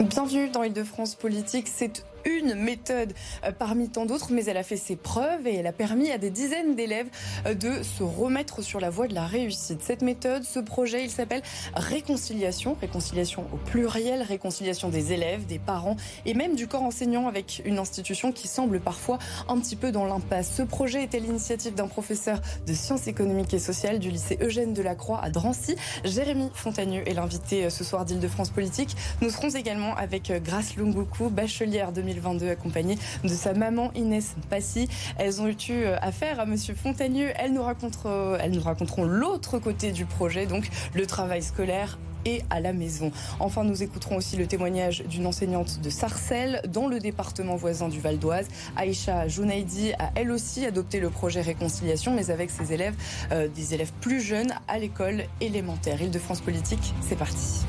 Bienvenue dans Île-de-France Politique. C'est une méthode euh, parmi tant d'autres, mais elle a fait ses preuves et elle a permis à des dizaines d'élèves euh, de se remettre sur la voie de la réussite. Cette méthode, ce projet, il s'appelle Réconciliation, réconciliation au pluriel, réconciliation des élèves, des parents et même du corps enseignant avec une institution qui semble parfois un petit peu dans l'impasse. Ce projet était l'initiative d'un professeur de sciences économiques et sociales du lycée Eugène Delacroix à Drancy. Jérémy Fontagneux est l'invité euh, ce soir d'Île-de-France Politique. Nous serons également avec Grace Lunguku, bachelière 2020 2022, accompagnée de sa maman Inès Passy. Elles ont eu euh, affaire à Monsieur Fontagneux. Elles nous, raconteront, euh, elles nous raconteront l'autre côté du projet, donc le travail scolaire et à la maison. Enfin, nous écouterons aussi le témoignage d'une enseignante de Sarcelles dans le département voisin du Val d'Oise. Aïcha Jounaidi a elle aussi adopté le projet Réconciliation, mais avec ses élèves, euh, des élèves plus jeunes à l'école élémentaire. Île-de-France Politique, c'est parti.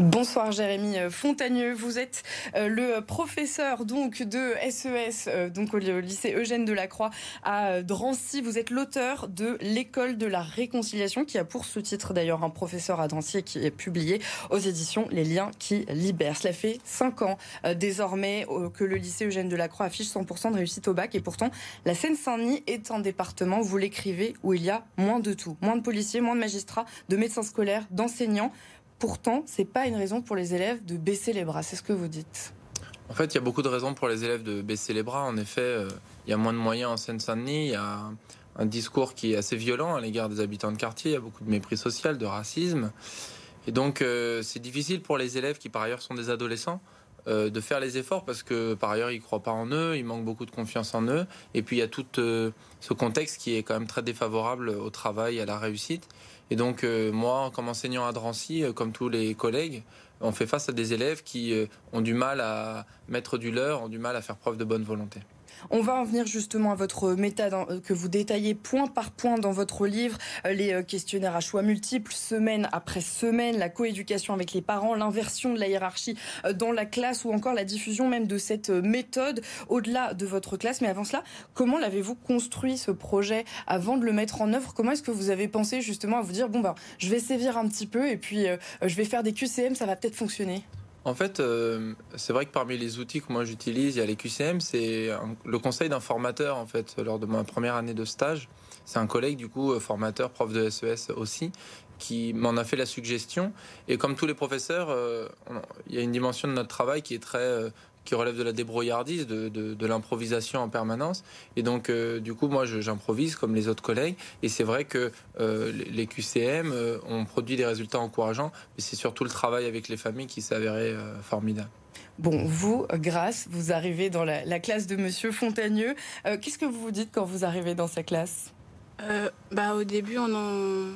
Bonsoir Jérémy Fontagneux, vous êtes euh, le professeur donc de SES e donc au lycée Eugène Delacroix à Drancy. Vous êtes l'auteur de l'école de la réconciliation qui a pour ce titre d'ailleurs un professeur à Drancy qui est publié aux éditions Les liens qui libèrent. Cela fait cinq ans euh, désormais euh, que le lycée Eugène Delacroix affiche 100% de réussite au bac et pourtant la Seine-Saint-Denis est un département, vous l'écrivez, où il y a moins de tout, moins de policiers, moins de magistrats, de médecins scolaires, d'enseignants. Pourtant, ce n'est pas une raison pour les élèves de baisser les bras. C'est ce que vous dites. En fait, il y a beaucoup de raisons pour les élèves de baisser les bras. En effet, euh, il y a moins de moyens en Seine-Saint-Denis. Il y a un discours qui est assez violent à l'égard des habitants de quartier. Il y a beaucoup de mépris social, de racisme. Et donc, euh, c'est difficile pour les élèves qui, par ailleurs, sont des adolescents. Euh, de faire les efforts parce que par ailleurs ils croient pas en eux, ils manquent beaucoup de confiance en eux et puis il y a tout ce contexte qui est quand même très défavorable au travail, à la réussite et donc, euh, moi, comme enseignant à Drancy, euh, comme tous les collègues, on fait face à des élèves qui euh, ont du mal à mettre du leur, ont du mal à faire preuve de bonne volonté. On va en venir justement à votre méthode hein, que vous détaillez point par point dans votre livre, euh, les euh, questionnaires à choix multiples, semaine après semaine, la coéducation avec les parents, l'inversion de la hiérarchie euh, dans la classe ou encore la diffusion même de cette méthode au-delà de votre classe. Mais avant cela, comment l'avez-vous construit ce projet avant de le mettre en œuvre? Comment est-ce que vous avez pensé justement à vous dire bon ben je vais sévir un petit peu et puis je vais faire des QCM, ça va peut-être fonctionner? En fait, euh, c'est vrai que parmi les outils que moi j'utilise, il y a les QCM, c'est le conseil d'un formateur en fait lors de ma première année de stage. C'est un collègue du coup euh, formateur, prof de SES e aussi, qui m'en a fait la suggestion. Et comme tous les professeurs, euh, il y a une dimension de notre travail qui est très qui relève de la débrouillardise, de, de, l'improvisation en permanence. Et donc, euh, du coup, moi, j'improvise comme les autres collègues. Et c'est vrai que euh, les QCM euh, ont produit des résultats encourageants, mais c'est surtout le travail avec les familles qui s'est avéré formidable. Bon, vous, Grâce, vous arrivez dans la, la classe de Monsieur Fontagneux. Qu'est-ce que vous vous dites quand vous arrivez dans sa classe? Bah, Au début, on en...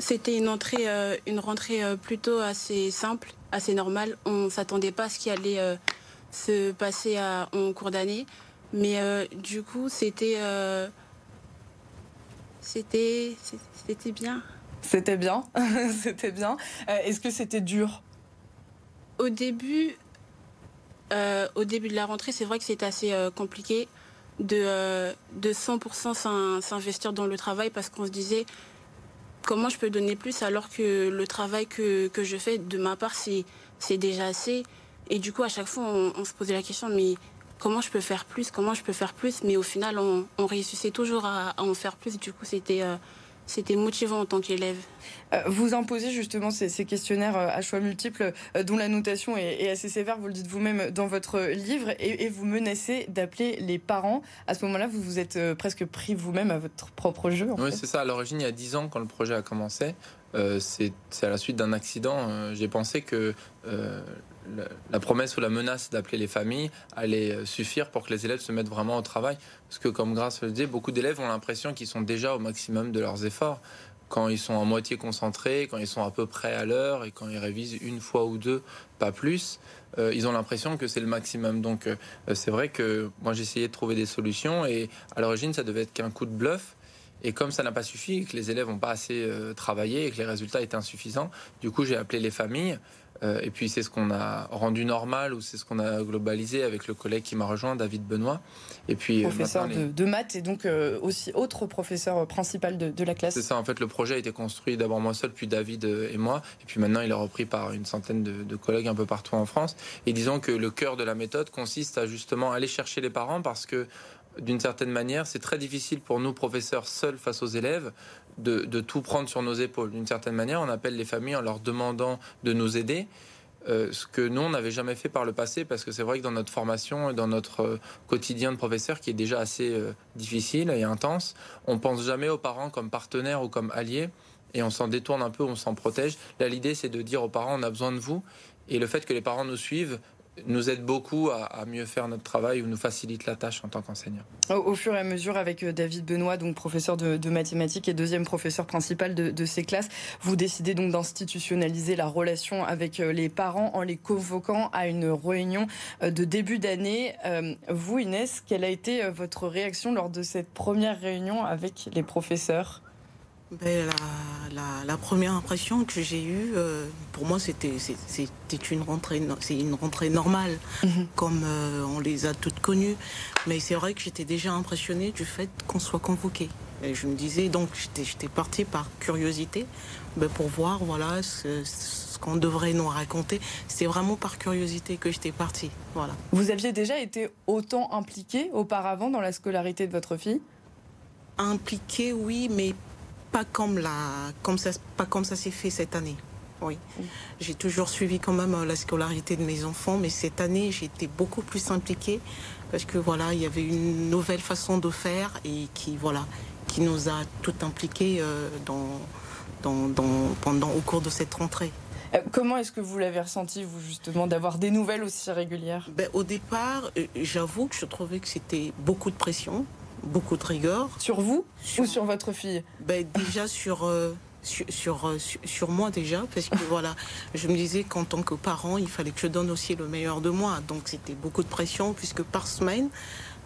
c'était une, entrée, une rentrée plutôt assez simple assez normal. On ne s'attendait pas à ce qui allait euh, se passer en cours d'année. Mais euh, du coup, c'était. Euh, c'était. C'était bien. C'était bien. c'était bien. Est-ce que c'était dur? Au début. au début de la rentrée, c'est vrai que c'était assez compliqué de, de 100% s'investir dans le travail parce qu'on se disait comment je peux donner plus alors que le travail que, je fais de ma part, c'est, déjà assez. Et du coup, à chaque fois, on, se posait la question, mais comment je peux faire plus Comment je peux faire plus? Mais au final, on, on réussissait toujours à, en faire plus. Du coup, c'était, euh, c'était motivant en tant qu'élève. Euh, vous imposez justement ces, questionnaires euh, à choix multiples euh, dont la notation est, assez sévère, vous le dites vous-même dans votre livre, et, vous menacez d'appeler les parents. À ce moment-là, vous vous êtes presque pris vous-même à votre propre jeu. oui, c'est ça. À l'origine, il y a 10 ans, quand le projet a commencé, c'est à la suite d'un accident. J'ai pensé que la, promesse ou la menace d'appeler les familles allait suffire pour que les élèves se mettent vraiment au travail. Parce que, comme Grâce le disait, beaucoup d'élèves ont l'impression qu'ils sont déjà au maximum de leurs efforts. Quand ils sont en moitié concentrés, quand ils sont à peu près à l'heure et quand ils révisent une fois ou deux, pas plus, euh, ils ont l'impression que c'est le maximum. Donc, euh, c'est vrai que moi, j'essayais de trouver des solutions et à l'origine, ça devait être qu'un coup de bluff. Et comme ça n'a pas suffi, que les élèves n'ont pas assez travaillé et que les résultats étaient insuffisants, du coup, j'ai appelé les familles euh, et puis c'est ce qu'on a rendu normal ou c'est ce qu'on a globalisé avec le collègue qui m'a rejoint, David Benoît. Et puis euh, professeur de, maths et donc euh, aussi autre professeur principal de, la classe. C'est ça. En fait, le projet a été construit d'abord moi seul, puis David et moi, et puis maintenant il est repris par une centaine de, collègues un peu partout en France. Et disons que le cœur de la méthode consiste à justement aller chercher les parents parce que d'une certaine manière, c'est très difficile pour nous, professeurs, seuls face aux élèves, de, tout prendre sur nos épaules. D'une certaine manière, on appelle les familles en leur demandant de nous aider. Euh, ce que nous, on n'avait jamais fait par le passé, parce que c'est vrai que dans notre formation et dans notre euh, quotidien de professeur, qui est déjà assez euh, difficile et intense, on pense jamais aux parents comme partenaires ou comme alliés, et on s'en détourne un peu, on s'en protège. Là, l'idée, c'est de dire aux parents, on a besoin de vous, et le fait que les parents nous suivent nous aide beaucoup à, mieux faire notre travail ou nous facilite la tâche en tant qu'enseignant. Au, fur et à mesure, avec euh, David Benoît, donc professeur de, mathématiques et deuxième professeur principal de, ces classes, vous décidez donc d'institutionnaliser la relation avec euh, les parents en les convoquant à une réunion euh, de début d'année. Vous, Inès, quelle a été votre réaction lors de cette première réunion avec les professeurs? Ben, la, première impression que j'ai eue, euh, pour moi, c'était une rentrée, c'est une rentrée normale, mhm. comme euh, on les a toutes connues. Mais c'est vrai que j'étais déjà impressionnée du fait qu'on soit convoqué. Et je me disais, donc, j'étais partie par curiosité, ben, pour voir, voilà, ce, ce qu'on devrait nous raconter. C'est vraiment par curiosité que j'étais partie, voilà. Vous aviez déjà été autant impliqué auparavant dans la scolarité de votre fille? Impliqué, oui, mais pas comme, la, comme ça, pas comme ça s'est fait cette année. Oui. J'ai toujours suivi quand même euh, la scolarité de mes enfants, mais cette année, j'ai été beaucoup plus impliquée parce que voilà, il y avait une nouvelle façon de faire et qui, voilà, qui nous a tout impliqués euh, dans, dans, pendant, au cours de cette rentrée. Euh, comment est-ce que vous l'avez ressenti, vous, justement, d'avoir des nouvelles aussi régulières? Ben, Au départ, j'avoue que je trouvais que c'était beaucoup de pression beaucoup de rigueur. Sur vous ou sur votre fille ben, Déjà sur, euh, sur, euh, sur, moi déjà, parce que voilà, je me disais qu'en tant que parent, il fallait que je donne aussi le meilleur de moi. Donc c'était beaucoup de pression, puisque par semaine,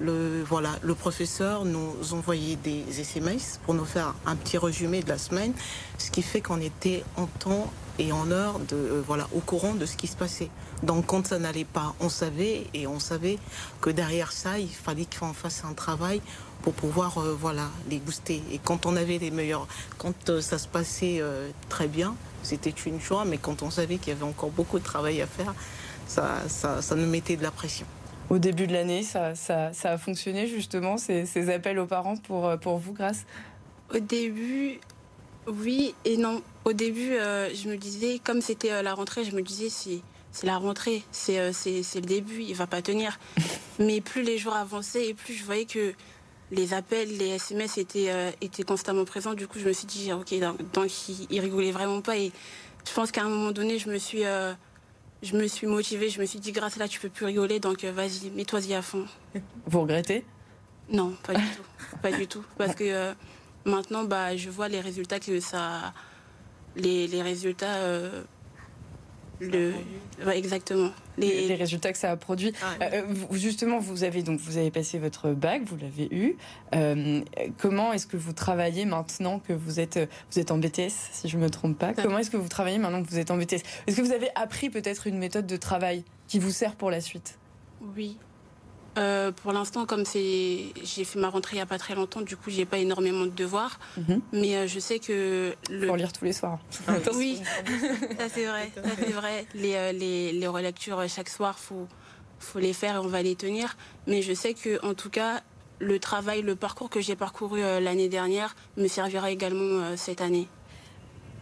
le, voilà, le professeur nous envoyait des SMS pour nous faire un petit résumé de la semaine, ce qui fait qu'on était en temps et en heure de, euh, voilà, au courant de ce qui se passait. Donc quand ça n'allait pas, on savait et on savait que derrière ça, il fallait qu'on fasse un travail pour pouvoir euh, voilà les booster. Et quand on avait les meilleurs, quand euh, ça se passait très bien, c'était une joie, mais quand on savait qu'il y avait encore beaucoup de travail à faire, ça, ça, ça nous mettait de la pression. Au début de l'année, ça, ça, ça, a fonctionné justement, ces, ces, appels aux parents pour, pour vous, grâce Au début, oui et non. Au début, euh, je me disais, comme c'était euh, la rentrée, je me disais, c'est, c'est la rentrée, c'est, euh, c'est, c'est le début, il va pas tenir. Mais plus les jours avançaient et plus je voyais que les appels, les SMS étaient, étaient constamment présents. Du coup, je me suis dit, ok, donc, il, il rigolait vraiment pas. Et je pense qu'à un moment donné, je me suis, je me suis motivée, je me suis dit, grâce à là, tu peux plus rigoler, donc vas-y, mets-toi-y à fond. Vous regrettez? Non, pas du tout. Pas du tout. Parce que maintenant, bah, je vois les résultats que ça les, résultats. Exactement. Les... résultats que ça a produit. Ah, euh, justement, vous avez donc vous avez passé votre bac, vous l'avez eu. Euh, comment est-ce que vous travaillez maintenant que vous êtes vous êtes en BTS, si je me trompe pas? Comment est-ce que vous travaillez maintenant que vous êtes en BTS Est-ce que vous avez appris peut-être une méthode de travail qui vous sert pour la suite? Oui, euh, pour l'instant, comme c'est, j'ai fait ma rentrée il n'y a pas très longtemps, du coup, j'ai pas énormément de devoirs. Mhm. Mais euh, je sais que le... Pour lire tous les soirs. oui, ça c'est vrai, ça c'est vrai. Les, euh, les, les, relectures chaque soir, faut faut les faire et on va les tenir. Mais je sais que, en tout cas, le travail, le parcours que j'ai parcouru l'année dernière me servira également cette année.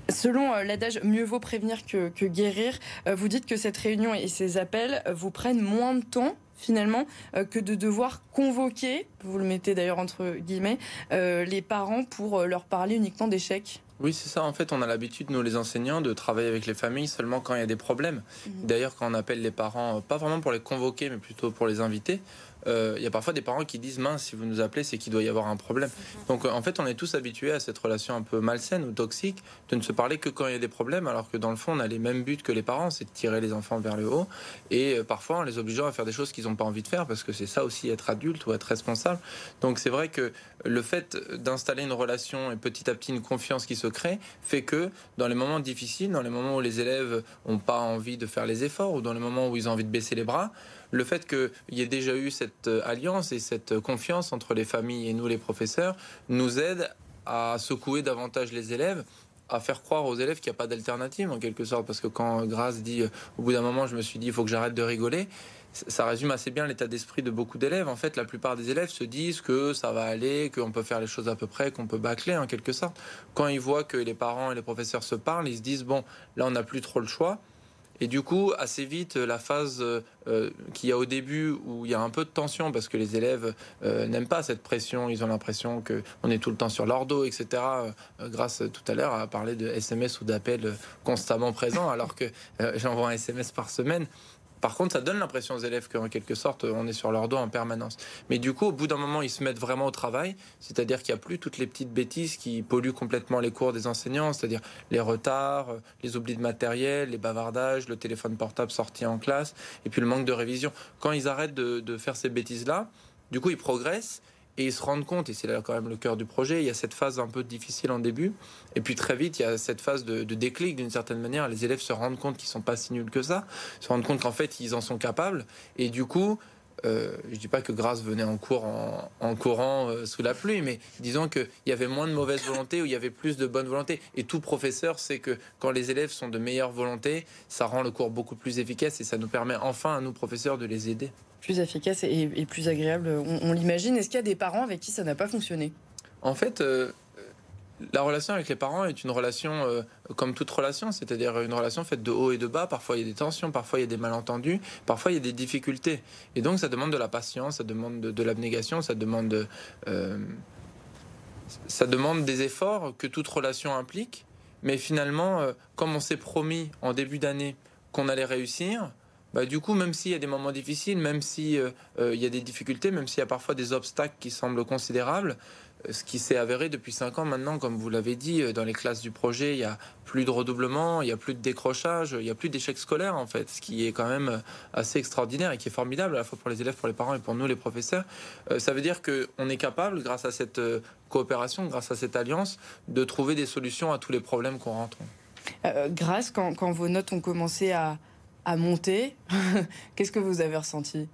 Selon l'adage mieux vaut prévenir que, que guérir, vous dites que cette réunion et ces appels vous prennent moins de temps finalement euh, que de devoir convoquer, vous le mettez d'ailleurs entre guillemets, euh, les parents pour euh, leur parler uniquement d'échecs oui, c'est ça. En fait, on a l'habitude, nous les enseignants, de travailler avec les familles seulement quand il y a des problèmes. Mhm. D'ailleurs, quand on appelle les parents, pas vraiment pour les convoquer, mais plutôt pour les inviter, euh, il y a parfois des parents qui disent mince, si vous nous appelez, c'est qu'il doit y avoir un problème. Donc en fait, on est tous habitués à cette relation un peu malsaine ou toxique de ne se parler que quand il y a des problèmes, alors que dans le fond, on a les mêmes buts que les parents, c'est de tirer les enfants vers le haut. Et parfois, en les obligeant à faire des choses qu'ils n'ont pas envie de faire, parce que c'est ça aussi être adulte ou être responsable. Donc c'est vrai que le fait d'installer une relation et petit à petit une confiance qui se crée fait que dans les moments difficiles, dans les moments où les élèves n'ont pas envie de faire les efforts ou dans les moments où ils ont envie de baisser les bras, le fait qu'il y ait déjà eu cette euh, alliance et cette confiance entre les familles et nous les professeurs nous aide à secouer davantage les élèves à faire croire aux élèves qu'il n'y a pas d'alternative en quelque sorte parce que quand Grace dit euh, au bout d'un moment je me suis dit il faut que j'arrête de rigoler ça résume assez bien l'état d'esprit de beaucoup d'élèves. En fait, la plupart des élèves se disent que ça va aller, qu'on peut faire les choses à peu près, qu'on peut bâcler en quelque sorte. Quand ils voient que les parents et les professeurs se parlent, ils se disent bon, là on n'a plus trop le choix. Et du coup, assez vite, la phase euh, qu'il y a au début où il y a un peu de tension parce que les élèves euh, n'aiment pas cette pression, ils ont l'impression qu'on est tout le temps sur leur dos, etc. Euh, grâce tout à l'heure à parler de SMS ou d'appels constamment présents, alors que j'envoie un SMS par semaine. Par contre, ça donne l'impression aux élèves qu'en quelque sorte, on est sur leur dos en permanence. Mais du coup, au bout d'un moment, ils se mettent vraiment au travail, c'est-à-dire qu'il n'y a plus toutes les petites bêtises qui polluent complètement les cours des enseignants, c'est-à-dire les retards, les oublis de matériel, les bavardages, le téléphone portable sorti en classe, et puis le manque de révision. Quand ils arrêtent de, de faire ces bêtises-là, du coup, ils progressent et ils se rendent compte, et c'est là quand même le cœur du projet, il y a cette phase un peu difficile en début, et puis très vite, il y a cette phase de, déclic d'une certaine manière. Les élèves se rendent compte qu'ils sont pas si nuls que ça, se rendent compte qu'en fait, ils en sont capables, et du coup, euh, je dis pas que Grâce venait en cours en, courant euh, sous la pluie, mais disons qu'il y avait moins de mauvaise volonté ou il y avait plus de bonne volonté. Et tout professeur sait que quand les élèves sont de meilleure volonté, ça rend le cours beaucoup plus efficace et ça nous permet enfin à nous professeurs de les aider plus efficace et, plus agréable, on, l'imagine. Est-ce qu'il y a des parents avec qui ça n'a pas fonctionné? En fait, euh, la relation avec les parents est une relation euh, comme toute relation, c'est-à-dire une relation faite de haut et de bas. Parfois il y a des tensions, parfois il y a des malentendus, parfois il y a des difficultés. Et donc ça demande de la patience, ça demande de, l'abnégation, ça demande, euh, ça demande des efforts que toute relation implique. Mais finalement, comme on s'est promis en début d'année qu'on allait réussir, bah, du coup, même s'il y a des moments difficiles, même s'il euh, euh, y a des difficultés, même s'il y a parfois des obstacles qui semblent considérables, euh, ce qui s'est avéré depuis cinq ans maintenant, comme vous l'avez dit, dans les classes du projet, il y a plus de redoublement, il y a plus de décrochage, il y a plus d'échecs scolaires en fait, ce qui est quand même assez extraordinaire et qui est formidable à la fois pour les élèves, pour les parents et pour nous les professeurs. ça veut dire qu'on est capable, grâce à cette coopération, grâce à cette alliance, de trouver des solutions à tous les problèmes qu'on rencontre. grâce, quand, quand, vos notes ont commencé à, à monter. Qu'est-ce que vous avez ressenti?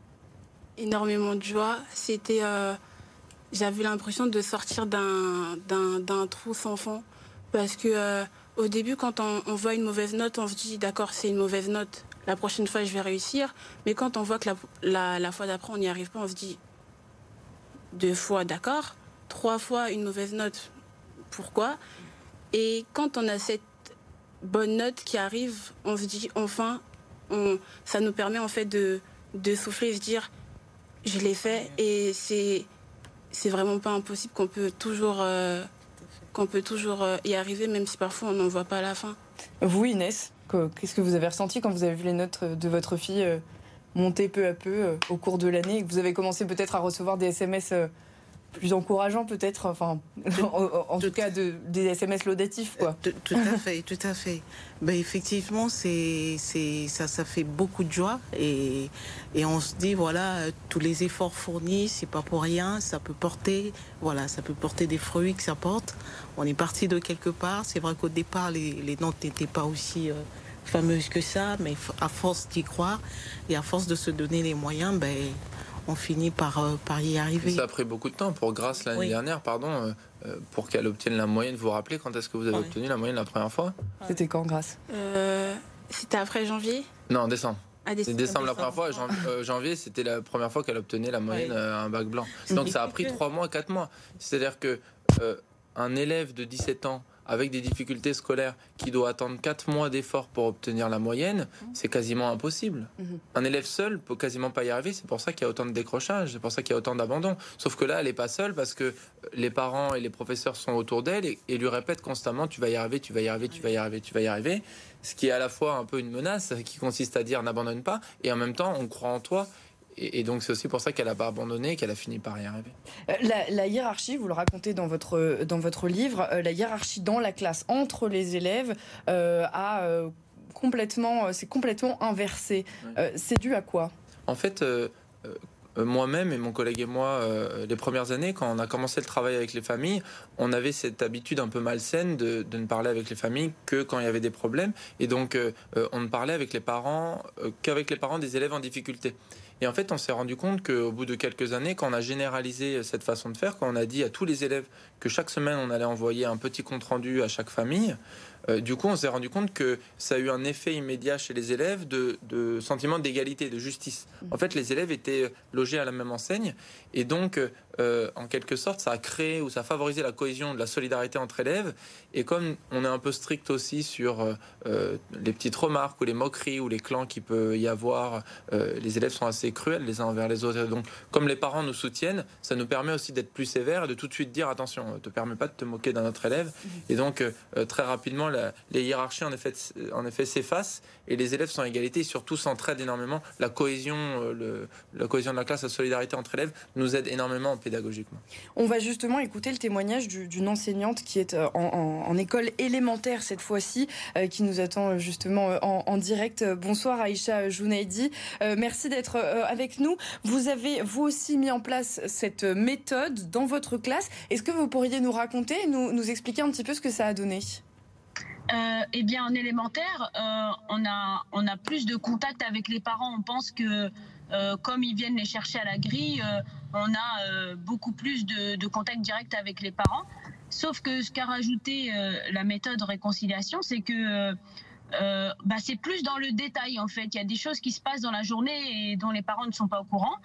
Énormément de joie. C'était, euh, j'avais l'impression de sortir d'un, trou sans fond. Parce que euh, au début, quand on, voit une mauvaise note, on se dit d'accord, c'est une mauvaise note. La prochaine fois, je vais réussir. Mais quand on voit que la, fois d'après, on n'y arrive pas, on se dit deux fois d'accord, trois fois une mauvaise note. Pourquoi? Et quand on a cette bonne note qui arrive, on se dit enfin, ça nous permet en fait de, de souffler et se dire je l'ai fait et c'est c'est vraiment pas impossible qu'on peut toujours euh, qu'on peut toujours euh, y arriver même si parfois on n'en voit pas la fin. Vous Inès, qu'est-ce que vous avez ressenti quand vous avez vu les notes de votre fille euh, monter peu à peu au cours de l'année et que vous avez commencé peut-être à recevoir des SMS plus encourageant peut-être, enfin, en, tout cas de, des SMS laudatifs. Quoi. Tout, à fait, tout à fait. Ben, effectivement, c'est, c'est, ça, ça fait beaucoup de joie et, et on se dit, voilà, tous les efforts fournis, c'est pas pour rien, ça peut porter, voilà, ça peut porter des fruits que ça porte. On est parti de quelque part. C'est vrai qu'au départ, les, les notes n'étaient pas aussi... Euh, fameuses que ça, mais à force d'y croire et à force de se donner les moyens, ben, on finit par, euh, par y arriver. Ça a pris beaucoup de temps pour Grace l'année dernière, pardon, euh, euh, pour qu'elle obtienne la moyenne. Vous vous rappelez quand est-ce que vous avez obtenu la moyenne la première fois? C'était quand Grace C'était après janvier? Non, décembre. Ah, c'est décembre, la première fois. Janvier, c'était la première fois qu'elle obtenait la moyenne un bac blanc. Donc ça a pris 3 mois, 4 mois. C'est-à-dire que un élève de 17 ans avec des difficultés scolaires qui doit attendre 4 mois d'efforts pour obtenir la moyenne, c'est quasiment impossible. Mhm. Un élève seul peut quasiment pas y arriver, c'est pour ça qu'il y a autant de décrochage, c'est pour ça qu'il y a autant d'abandon. Sauf que là, elle n'est pas seule parce que les parents et les professeurs sont autour d'elle et, lui répètent constamment tu vas y arriver, tu vas y arriver, tu vas y arriver, tu vas y arriver. Ce qui est à la fois un peu une menace qui consiste à dire n'abandonne pas et en même temps on croit en toi et, donc c'est aussi pour ça qu'elle n'a pas abandonné et qu'elle a fini par y arriver. La, hiérarchie, vous le racontez dans votre, dans votre livre, la hiérarchie dans la classe entre les élèves a complètement, c'est complètement inversé. c'est dû à quoi? En fait, euh, moi-même et mon collègue et moi, euh, les premières années, quand on a commencé le travail avec les familles, on avait cette habitude un peu malsaine de, ne parler avec les familles que quand il y avait des problèmes. Et donc, euh, on ne parlait avec les parents qu'avec les parents des élèves en difficulté. Et en fait, on s'est rendu compte qu'au bout de quelques années, quand on a généralisé cette façon de faire, quand on a dit à tous les élèves que chaque semaine, on allait envoyer un petit compte-rendu à chaque famille, euh, du coup, on s'est rendu compte que ça a eu un effet immédiat chez les élèves de, sentiment d'égalité, de justice. En fait, les élèves étaient logés à la même enseigne et donc, euh, en quelque sorte, ça a créé ou ça a favorisé la cohésion de la solidarité entre élèves. Et comme on est un peu strict aussi sur euh, les petites remarques ou les moqueries ou les clans qu'il peut y avoir, les élèves sont assez cruels les uns envers les autres. donc, comme les parents nous soutiennent, ça nous permet aussi d'être plus sévères et de tout de suite dire attention, ne te permet pas de te moquer d'un autre élève. Et donc, très rapidement, les hiérarchies en effet, en s'effacent et les élèves sont à égalité et surtout s'entraident énormément. La cohésion, euh, la cohésion de la classe, la solidarité entre élèves nous aide énormément pédagogiquement. On va justement écouter le témoignage d'une enseignante qui est euh, en, école élémentaire cette fois-ci, euh, qui nous attend justement en, direct. Bonsoir Aïcha Jounaidi, merci d'être avec nous. Vous avez vous aussi mis en place cette méthode dans votre classe. Est-ce que vous pourriez nous raconter, nous, nous expliquer un petit peu ce que ça a donné? Euh, eh bien, en élémentaire, euh, on, a, on a plus de contact avec les parents. On pense que euh, comme ils viennent les chercher à la grille, on a beaucoup plus de, de, contact direct avec les parents. Sauf que ce qu'a rajouté la méthode réconciliation, c'est que bah, c'est plus dans le détail en fait. Il y a des choses qui se passent dans la journée et dont les parents ne sont pas au courant.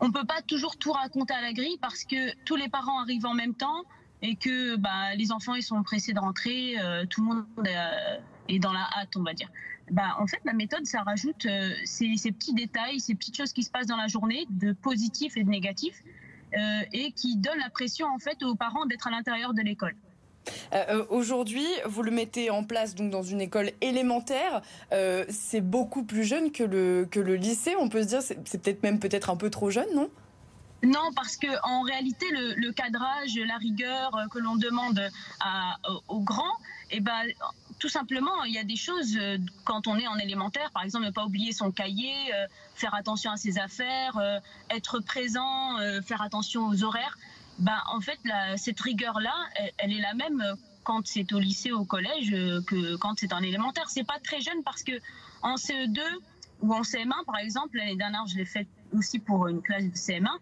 On ne peut pas toujours tout raconter à la grille parce que tous les parents arrivent en même temps et que bah, les enfants ils sont pressés de rentrer, euh, tout le monde euh, est dans la hâte, on va dire. Bah, en fait, la méthode, ça rajoute euh, ces, petits détails, ces petites choses qui se passent dans la journée, de positif et de négatif, et qui donnent la pression en fait aux parents d'être à l'intérieur de l'école. Aujourd'hui, vous le mettez en place donc dans une école élémentaire. c'est beaucoup plus jeune que le que le lycée. On peut se dire c'est peut-être même peut-être un peu trop jeune, non? Non, parce que en réalité, le, cadrage, la rigueur euh, que l'on demande à, aux grands, eh ben, tout simplement, il y a des choses euh, quand on est en élémentaire, par exemple, ne pas oublier son cahier, euh, faire attention à ses affaires, être présent, faire attention aux horaires. Ben, en fait, cette rigueur-là, elle, est la même quand c'est au lycée, au collège, que quand c'est en élémentaire. C'est pas très jeune parce que en CE2 ou en CM1, par exemple, l'année dernière, je l'ai fait aussi pour une classe de CM1 euh,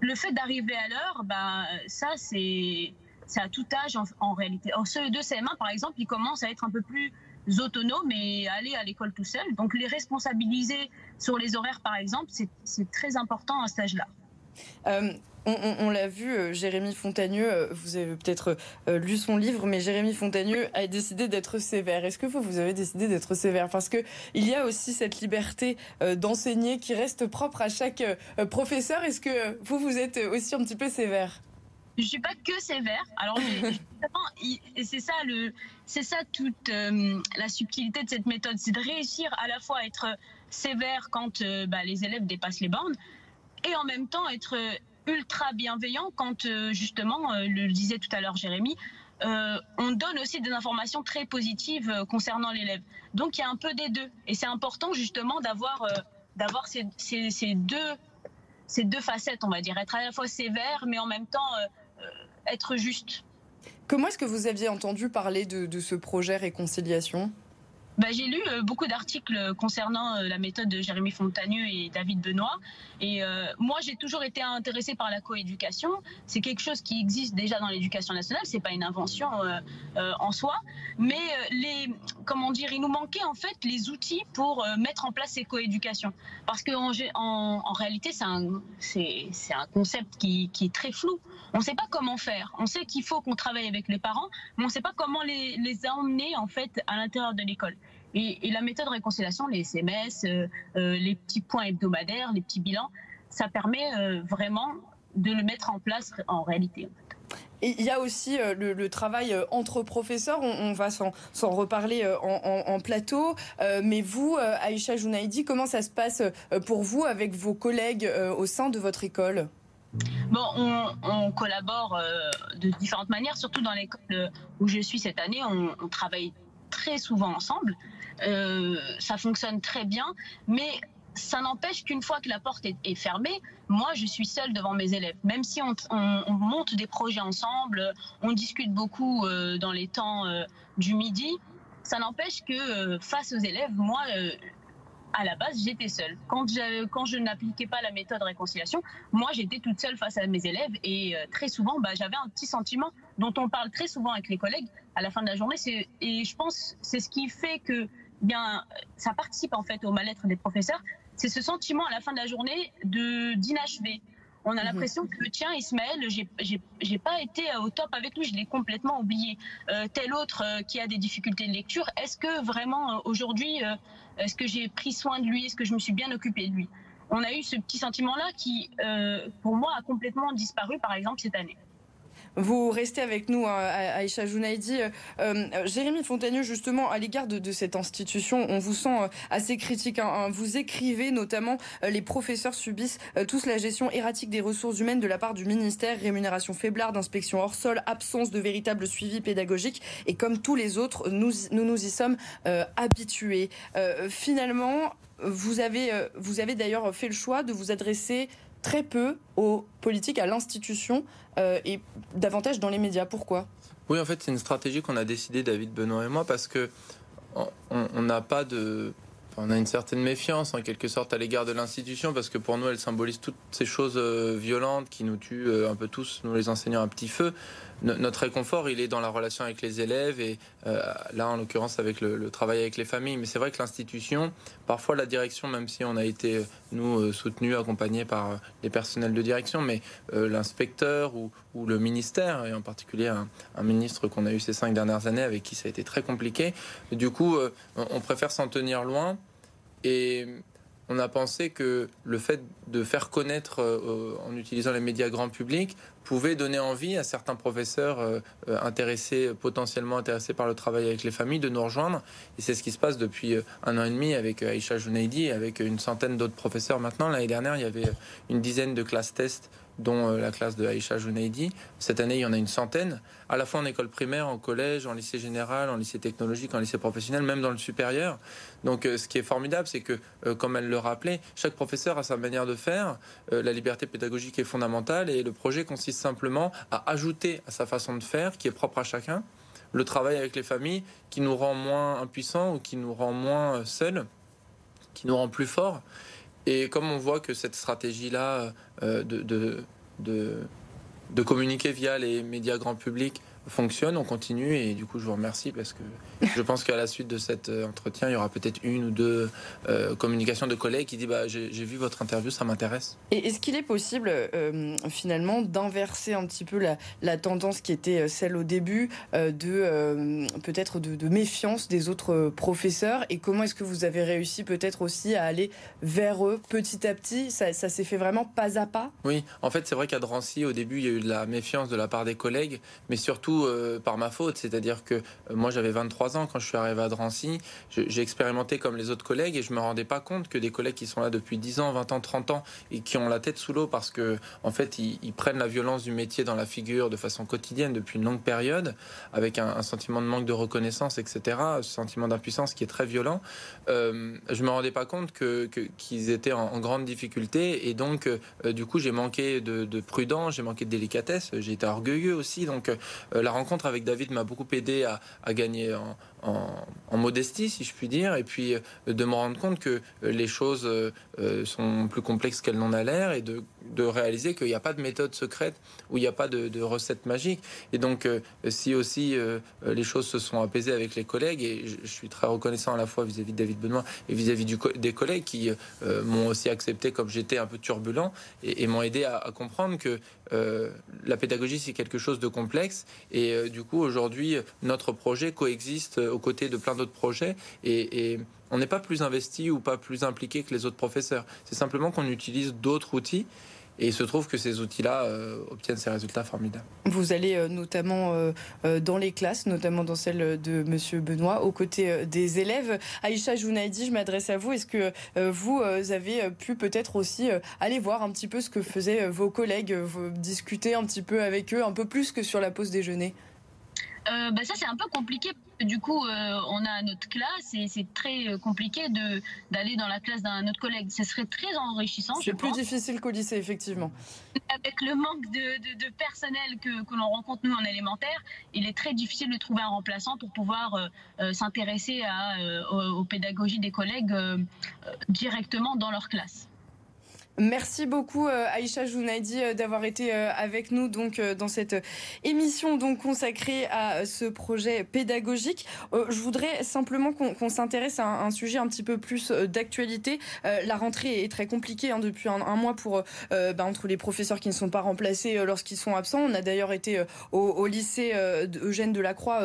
le fait d'arriver à l'heure, ben, ça, c'est à tout âge en, réalité. En CE2, CM1, par exemple, ils commencent à être un peu plus autonomes et aller à l'école tout seul. Donc les responsabiliser sur les horaires, par exemple, c'est très important à cet âge-là. Euh, on, l'a vu, euh, Jérémy Fontagneux, euh, vous avez peut-être lu son livre, mais Jérémy Fontagneux a décidé d'être sévère. Est-ce que vous, vous avez décidé d'être sévère? Parce que il y a aussi cette liberté d'enseigner qui reste propre à chaque professeur. Est-ce que vous, vous êtes aussi un petit peu sévère? Je suis pas que sévère. Alors, c'est ça le, c'est ça toute la subtilité de cette méthode, c'est de réussir à la fois à être sévère quand bah, les élèves dépassent les bornes, et en même temps être ultra bienveillant quand euh, justement, euh, le disait tout à l'heure Jérémy, euh, on donne aussi des informations très positives concernant l'élève. Donc il y a un peu des deux. Et c'est important justement d'avoir d'avoir ces, ces, deux, ces deux facettes, on va dire. Être à la fois sévère, mais en même temps être juste. Comment est-ce que vous aviez entendu parler de, de ce projet Réconciliation? Bah, j'ai lu euh, beaucoup d'articles concernant euh, la méthode de Jérémy Fontagneux et David Benoît. Et euh, moi, j'ai toujours été intéressée par la coéducation. C'est quelque chose qui existe déjà dans l'éducation nationale. C'est pas une invention en soi. Mais les, comment dire, il nous manquait en fait les outils pour mettre en place ces coéducations. Parce qu'en en, en, réalité, c'est un, un concept qui, qui, est très flou. On ne sait pas comment faire. On sait qu'il faut qu'on travaille avec les parents, mais on ne sait pas comment les, les emmener en fait à l'intérieur de l'école. Et, la méthode réconciliation, les SMS, euh, euh, les petits points hebdomadaires, les petits bilans, ça permet euh, vraiment de le mettre en place en réalité. Et il y a aussi le, travail entre professeurs, on, va s'en reparler en, plateau. mais vous, Aïcha Jounaidi, comment ça se passe pour vous avec vos collègues au sein de votre école? Bon, on, collabore de différentes manières, surtout dans l'école où je suis cette année, on, travaille très souvent ensemble. ça fonctionne très bien, mais ça n'empêche qu'une fois que la porte est, fermée, moi, je suis seule devant mes élèves. Même si on, monte des projets ensemble, on discute beaucoup euh, dans les temps euh, du midi, ça n'empêche que euh, face aux élèves, moi, à la base, j'étais seule. Quand je, quand je n'appliquais pas la méthode réconciliation, moi, j'étais toute seule face à mes élèves et très souvent, bah, j'avais un petit sentiment dont on parle très souvent avec les collègues à la fin de la journée. Et je pense c'est ce qui fait que bien, ça participe en fait au mal-être des professeurs, c'est ce sentiment à la fin de la journée de d'inachevé. On a mhm. l'impression que tiens Ismaël, j'ai pas été au top avec lui, je l'ai complètement oublié. Euh, tel autre euh, qui a des difficultés de lecture, est-ce que vraiment euh, aujourd'hui, est-ce que j'ai pris soin de lui, est-ce que je me suis bien occupée de lui? On a eu ce petit sentiment-là qui, pour moi, a complètement disparu, par exemple cette année. Vous restez avec nous, hein, Aïcha Jounaidi. Euh, euh, Jérémy Fontagneux, justement, à l'égard de, cette institution, on vous sent euh, assez critique. Hein, hein. Vous écrivez notamment les professeurs subissent tous la gestion erratique des ressources humaines de la part du ministère, rémunération faiblarde, inspection hors sol, absence de véritable suivi pédagogique. Et comme tous les autres, nous nous, y sommes habitués. finalement, vous avez, vous avez d'ailleurs fait le choix de vous adresser très peu aux politiques, à l'institution euh, et davantage dans les médias. Pourquoi? Oui, en fait, c'est une stratégie qu'on a décidé, David Benoît et moi, parce que on n'a pas de on a une certaine méfiance en quelque sorte à l'égard de l'institution parce que pour nous elle symbolise toutes ces choses euh, violentes qui nous tuent euh, un peu tous, nous les enseignants à petit feu. Notre réconfort il est dans la relation avec les élèves et euh, là en l'occurrence avec le, travail avec les familles. Mais c'est vrai que l'institution, parfois la direction, même si on a été nous soutenus, accompagnés par les personnels de direction, mais l'inspecteur ou, le ministère et en particulier un, ministre qu'on a eu ces cinq dernières années avec qui ça a été très compliqué. Du coup, on préfère s'en tenir loin et on a pensé que le fait de faire connaître euh, en utilisant les médias grand public pouvait donner envie à certains professeurs euh, euh, intéressés, potentiellement intéressés par le travail avec les familles, de nous rejoindre. Et c'est ce qui se passe depuis un an et demi avec Aïcha Jounaidi, avec une centaine d'autres professeurs maintenant. L'année dernière, il y avait une dizaine de classes tests dont euh, la classe de Aïcha Jounaidi. Cette année, il y en a une centaine, à la fois en école primaire, en collège, en lycée général, en lycée technologique, en lycée professionnel, même dans le supérieur. Donc euh, ce qui est formidable, c'est que, euh, comme elle le rappelait, chaque professeur a sa manière de faire. la liberté pédagogique est fondamentale et le projet consiste simplement à ajouter à sa façon de faire, qui est propre à chacun, le travail avec les familles qui nous rend moins impuissants ou qui nous rend moins seuls, qui nous rend plus forts. Et comme on voit que cette stratégie-là euh, de, de, de, de, communiquer via les médias grand public fonctionne, on continue et du coup je vous remercie parce que je pense qu'à la suite de cet euh, entretien, il y aura peut-être une ou deux euh, communications de collègues qui disent bah, j'ai vu votre interview, ça m'intéresse. Et est-ce qu'il est possible euh, finalement d'inverser un petit peu la, la, tendance qui était celle au début de peut-être de, méfiance des autres professeurs et comment est-ce que vous avez réussi peut-être aussi à aller vers eux petit à petit? Ça, ça s'est fait vraiment pas à pas? Oui, en fait c'est vrai qu'à Drancy au début il y a eu de la méfiance de la part des collègues, mais surtout euh, par ma faute. C'est-à-dire que euh, moi, j'avais 23 ans quand je suis arrivé à Drancy. J'ai expérimenté comme les autres collègues et je me rendais pas compte que des collègues qui sont là depuis 10 ans, 20 ans, 30 ans et qui ont la tête sous l'eau parce que, en fait, ils, prennent la violence du métier dans la figure de façon quotidienne depuis une longue période, avec un, sentiment de manque de reconnaissance, etc. Ce sentiment d'impuissance qui est très violent. Euh, je me rendais pas compte que qu'ils étaient en, grande difficulté et donc, du coup, j'ai manqué de, prudence, j'ai manqué de délicatesse, j'ai été orgueilleux aussi. Donc, la rencontre avec David m'a beaucoup aidé à, gagner en, modestie, si je puis dire, et puis euh, de me rendre compte que euh, les choses euh, sont plus complexes qu'elles n'en a l'air, et de, réaliser qu'il n'y a pas de méthode secrète, ou il n'y a pas de, recette magique. Et donc, si aussi les choses se sont apaisées avec les collègues, et je, suis très reconnaissant à la fois vis-à-vis de David Benoît et vis-à-vis des collègues qui m'ont aussi accepté comme j'étais un peu turbulent, et, m'ont aidé à, comprendre que la pédagogie, c'est quelque chose de complexe, et euh, du coup, aujourd'hui, notre projet coexiste euh, aux côtés de plein d'autres projets. Et, on n'est pas plus investi ou pas plus impliqué que les autres professeurs. C'est simplement qu'on utilise d'autres outils. Et il se trouve que ces outils-là obtiennent ces résultats formidables. Vous allez notamment dans les classes, notamment dans celle de Monsieur Benoît, aux côtés des élèves. Aïcha Jounaidi, je m'adresse à vous. Est-ce que vous avez pu peut-être aussi aller voir un petit peu ce que faisaient vos collègues, discuter un petit peu avec eux, un peu plus que sur la pause déjeuner? Euh, bah ça c'est un peu compliqué. Du coup, euh, on a notre classe et c'est très euh, compliqué de d'aller dans la classe d'un autre collègue. Ce serait très enrichissant. C'est plus difficile qu'au lycée, effectivement. Avec le manque de, de, personnel que, que l'on rencontre nous en élémentaire, il est très difficile de trouver un remplaçant pour pouvoir s'intéresser à aux, pédagogies des collègues directement dans leur classe. Merci beaucoup euh, Aïcha Jounaidi euh, d'avoir été euh, avec nous donc dans cette émission donc consacrée à ce projet pédagogique. Je voudrais simplement qu'on s'intéresse à un, sujet un petit peu plus d'actualité. La rentrée est très compliquée hein, depuis un, mois pour bah, entre les professeurs qui ne sont pas remplacés lorsqu'ils sont absents. On a d'ailleurs été au, lycée Eugène Delacroix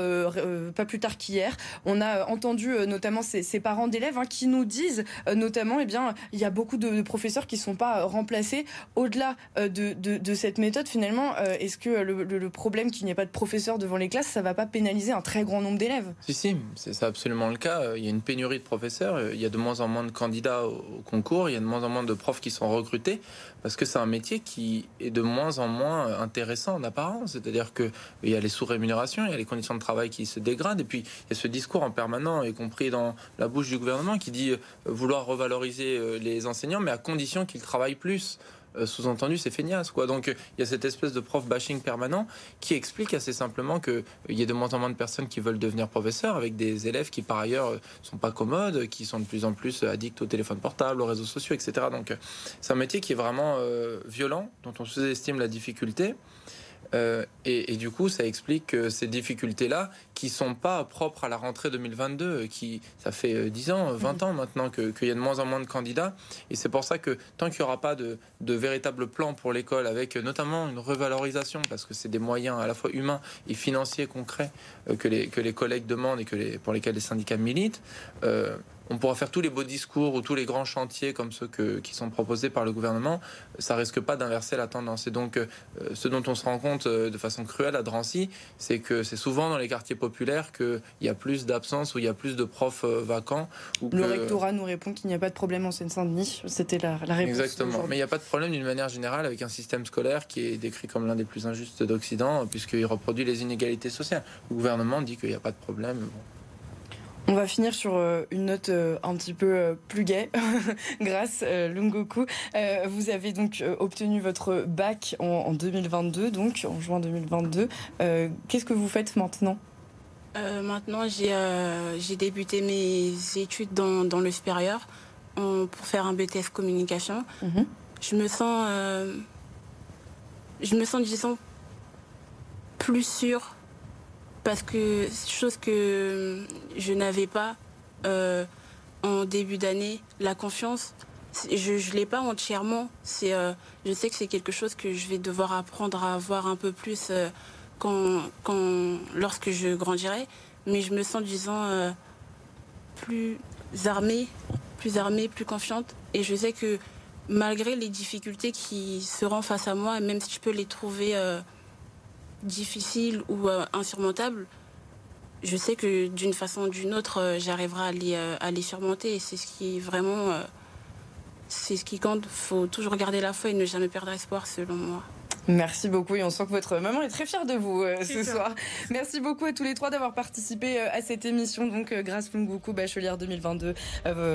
pas plus tard qu'hier. On a entendu notamment ces, parents d'élèves hein, qui nous disent notamment eh bien il y a beaucoup de professeurs qui sont pas remplacer. Au-delà euh, de, cette méthode, finalement, euh, est-ce que le, problème qu'il n'y ait pas de professeurs devant les classes, ça va pas pénaliser un très grand nombre d'élèves? Si, si, c'est absolument le cas. Il y a une pénurie de professeurs, il y a de moins en moins de candidats au concours, il y a de moins en moins de profs qui sont recrutés parce que c'est un métier qui est de moins en moins intéressant en apparence. C'est-à-dire qu'il y a les sous-rémunérations, il y a les conditions de travail qui se dégradent, et puis il y a ce discours en permanent, y compris dans la bouche du gouvernement, qui dit vouloir revaloriser les enseignants, mais à condition qu'ils travaillent plus. Euh, sous-entendu, c'est feignasse. Quoi. Donc il y a cette espèce de prof bashing permanent qui explique assez simplement qu'il y a de moins en moins de personnes qui veulent devenir professeurs avec des élèves qui par ailleurs sont pas commodes, qui sont de plus en plus addicts au téléphone portable, aux réseaux sociaux, etc. Donc c'est un métier qui est vraiment euh, violent, dont on sous-estime la difficulté. Euh, et, du coup, ça explique ces difficultés-là qui sont pas propres à la rentrée 2022, qui ça fait 10 euh, ans, 20 ans maintenant qu'il y a de moins en moins de candidats. Et c'est pour ça que tant qu'il n'y aura pas de, véritable plan pour l'école, avec notamment une revalorisation, parce que c'est des moyens à la fois humains et financiers concrets euh, que, les, collègues demandent et que pour lesquels les syndicats militent, on pourra faire tous les beaux discours ou tous les grands chantiers comme ceux qui sont proposés par le gouvernement, ça risque pas d'inverser la tendance. Et donc, euh, ce dont on se rend compte euh, de façon cruelle à Drancy, c'est que c'est souvent dans les quartiers populaires qu'il y a plus d'absence ou il y a plus de profs euh, vacants. le rectorat nous répond qu'il n'y a pas de problème en Seine-Saint-Denis. C'était la, la, réponse. Exactement. Mais il n'y a pas de problème d'une manière générale avec un système scolaire qui est décrit comme l'un des plus injustes d'Occident, puisqu'il reproduit les inégalités sociales. Le gouvernement dit qu'il n'y a pas de problème. On va finir sur euh, une note euh, un petit peu euh, plus gaie, grâce Lungoku. Vous avez donc obtenu votre bac en 2022, donc en juin 2022. Qu'est-ce que vous faites maintenant? Maintenant, j'ai débuté mes études dans, le supérieur pour faire un BTS communication. Mhm. Je me sens, je me sens, disons, plus sûre parce que chose que je n'avais pas euh, en début d'année, la confiance, je ne l'ai pas entièrement. Euh, je sais que c'est quelque chose que je vais devoir apprendre à avoir un peu plus euh, quand, quand, lorsque je grandirai. Mais je me sens, disons, plus armée, plus armée, plus confiante. Et je sais que malgré les difficultés qui seront face à moi, même si je peux les trouver difficile ou euh, insurmontable, je sais que d'une façon ou d'une autre, euh, j'arriverai à les, euh, à les surmonter. C'est ce qui vraiment, c'est ce qui compte. Il faut toujours garder la foi et ne jamais perdre espoir, selon moi. Merci beaucoup et on sent que votre maman est très fière de vous euh, ce soir. Merci beaucoup à tous les trois d'avoir participé euh, à cette émission. Donc euh, grâce Lunguku Bachelière 2022,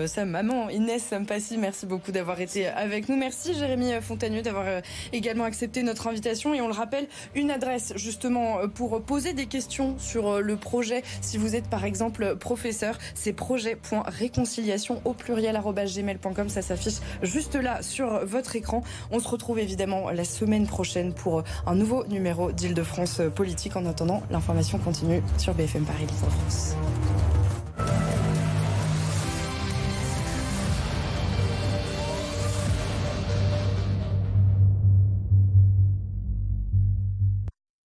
sa maman Inès Sampassi, merci beaucoup d'avoir été avec nous. Merci Jérémy Fontagneux d'avoir également accepté notre invitation et on le rappelle, une adresse justement pour poser des questions sur le projet. Si vous êtes par exemple professeur, c'est projet.réconciliation au pluriel gmail.com. Ça s'affiche juste là sur votre écran. On se retrouve évidemment la semaine prochaine pour un nouveau numéro d'Île-de-France politique. En attendant, l'information continue sur BFM Paris Île-de-France.